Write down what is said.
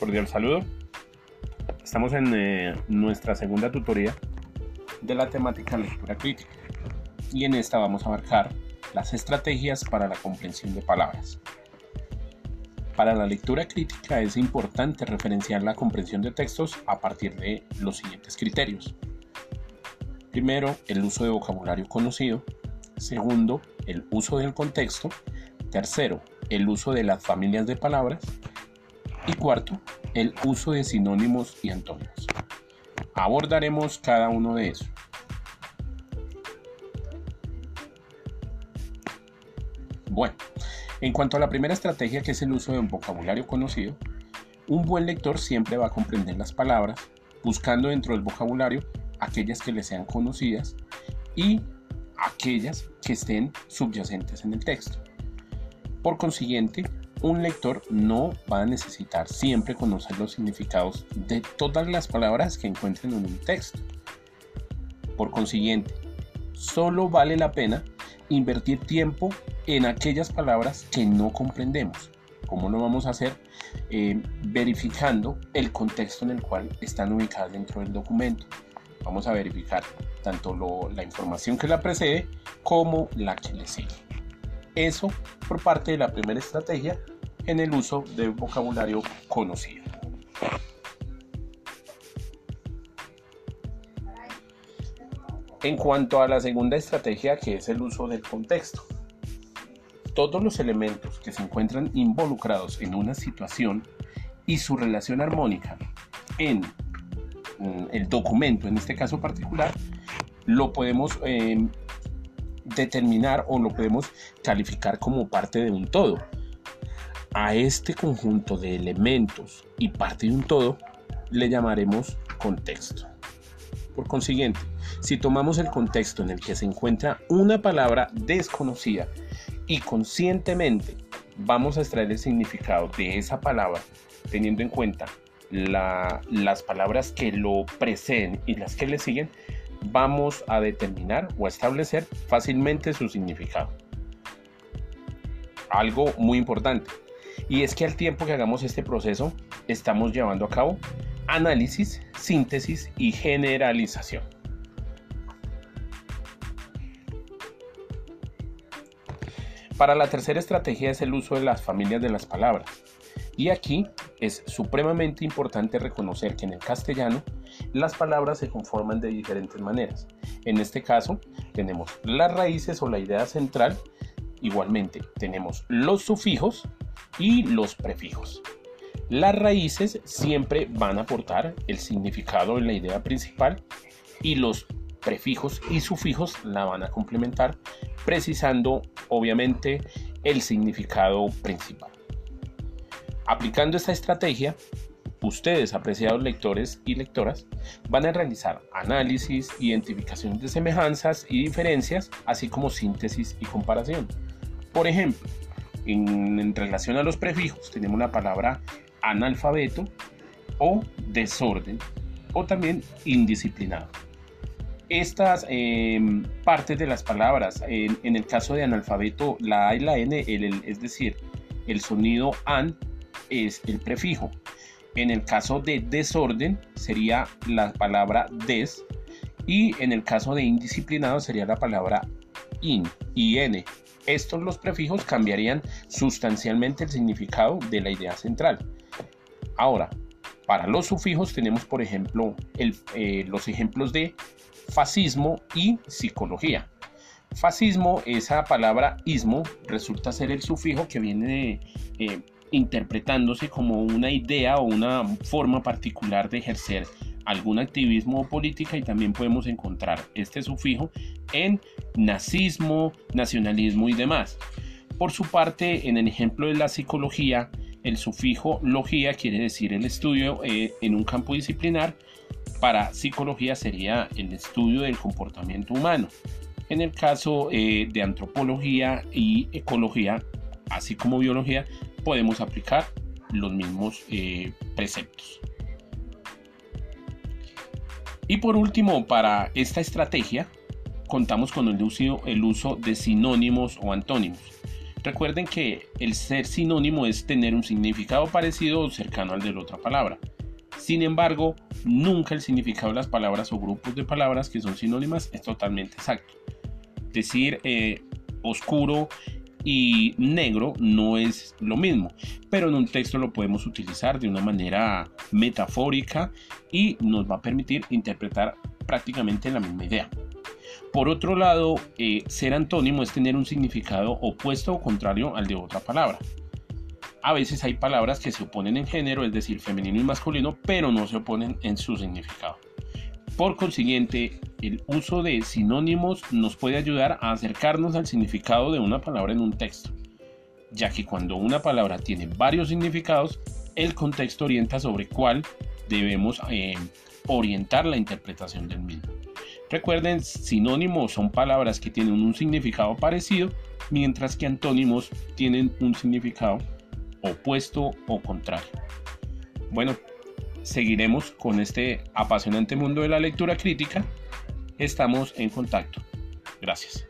Cordial saludo. Estamos en eh, nuestra segunda tutoría de la temática lectura crítica y en esta vamos a abarcar las estrategias para la comprensión de palabras. Para la lectura crítica es importante referenciar la comprensión de textos a partir de los siguientes criterios. Primero, el uso de vocabulario conocido. Segundo, el uso del contexto. Tercero, el uso de las familias de palabras. Y cuarto, el uso de sinónimos y antónimos. Abordaremos cada uno de esos. Bueno, en cuanto a la primera estrategia que es el uso de un vocabulario conocido, un buen lector siempre va a comprender las palabras, buscando dentro del vocabulario aquellas que le sean conocidas y aquellas que estén subyacentes en el texto. Por consiguiente, un lector no va a necesitar siempre conocer los significados de todas las palabras que encuentren en un texto. Por consiguiente, solo vale la pena invertir tiempo en aquellas palabras que no comprendemos. ¿Cómo lo vamos a hacer? Eh, verificando el contexto en el cual están ubicadas dentro del documento. Vamos a verificar tanto la información que la precede como la que le sigue. Eso por parte de la primera estrategia en el uso de vocabulario conocido. En cuanto a la segunda estrategia, que es el uso del contexto. Todos los elementos que se encuentran involucrados en una situación y su relación armónica en mm, el documento, en este caso particular, lo podemos eh, determinar o lo podemos calificar como parte de un todo. A este conjunto de elementos y parte de un todo le llamaremos contexto. Por consiguiente, si tomamos el contexto en el que se encuentra una palabra desconocida y conscientemente vamos a extraer el significado de esa palabra, teniendo en cuenta las palabras que lo preceden y las que le siguen, vamos a determinar o a establecer fácilmente su significado. Algo muy importante, y es que al tiempo que hagamos este proceso, estamos llevando a cabo análisis, síntesis y generalización. Para la tercera estrategia es el uso de las familias de las palabras. Y aquí es supremamente importante reconocer que en el castellano las palabras se conforman de diferentes maneras. En este caso tenemos las raíces o la idea central. Igualmente tenemos los sufijos y los prefijos. Las raíces siempre van a aportar el significado en la idea principal y los prefijos y sufijos la van a complementar precisando obviamente el significado principal. Aplicando esta estrategia, ustedes, apreciados lectores y lectoras, van a realizar análisis, identificación de semejanzas y diferencias, así como síntesis y comparación. Por ejemplo, en, relación a los prefijos, tenemos la palabra analfabeto o desorden o también indisciplinado. Estas em, partes de las palabras, en, el caso de analfabeto, la A y la N, es decir, el sonido an es el prefijo. En el caso de desorden sería la palabra des y en el caso de indisciplinado sería la palabra in, in. Estos los prefijos cambiarían sustancialmente el significado de la idea central. Ahora, para los sufijos tenemos, por ejemplo, eh, los ejemplos de fascismo y psicología. Fascismo, esa palabra ismo, resulta ser el sufijo que viene eh, interpretándose como una idea o una forma particular de ejercer algún activismo o política y también podemos encontrar este sufijo en nazismo, nacionalismo y demás. Por su parte, en el ejemplo de la psicología, el sufijo logía quiere decir el estudio eh, en un campo disciplinar para psicología sería el estudio del comportamiento humano. En el caso eh, de antropología y ecología, así como biología, podemos aplicar los mismos eh, preceptos. Y por último, para esta estrategia, contamos con el uso, de sinónimos o antónimos. Recuerden que el ser sinónimo es tener un significado parecido o cercano al de la otra palabra. Sin embargo, nunca el significado de las palabras o grupos de palabras que son sinónimas es totalmente exacto. Decir eh, oscuro y negro no es lo mismo, pero en un texto lo podemos utilizar de una manera metafórica y nos va a permitir interpretar prácticamente la misma idea. Por otro lado, eh, ser antónimo es tener un significado opuesto o contrario al de otra palabra. A veces hay palabras que se oponen en género, es decir, femenino y masculino, pero no se oponen en su significado. Por consiguiente, el uso de sinónimos nos puede ayudar a acercarnos al significado de una palabra en un texto, ya que cuando una palabra tiene varios significados, el contexto orienta sobre cuál debemos eh, orientar la interpretación del mismo. Recuerden, sinónimos son palabras que tienen un significado parecido, mientras que antónimos tienen un significado opuesto o contrario. Bueno, seguiremos con este apasionante mundo de la lectura crítica. Estamos en contacto. Gracias.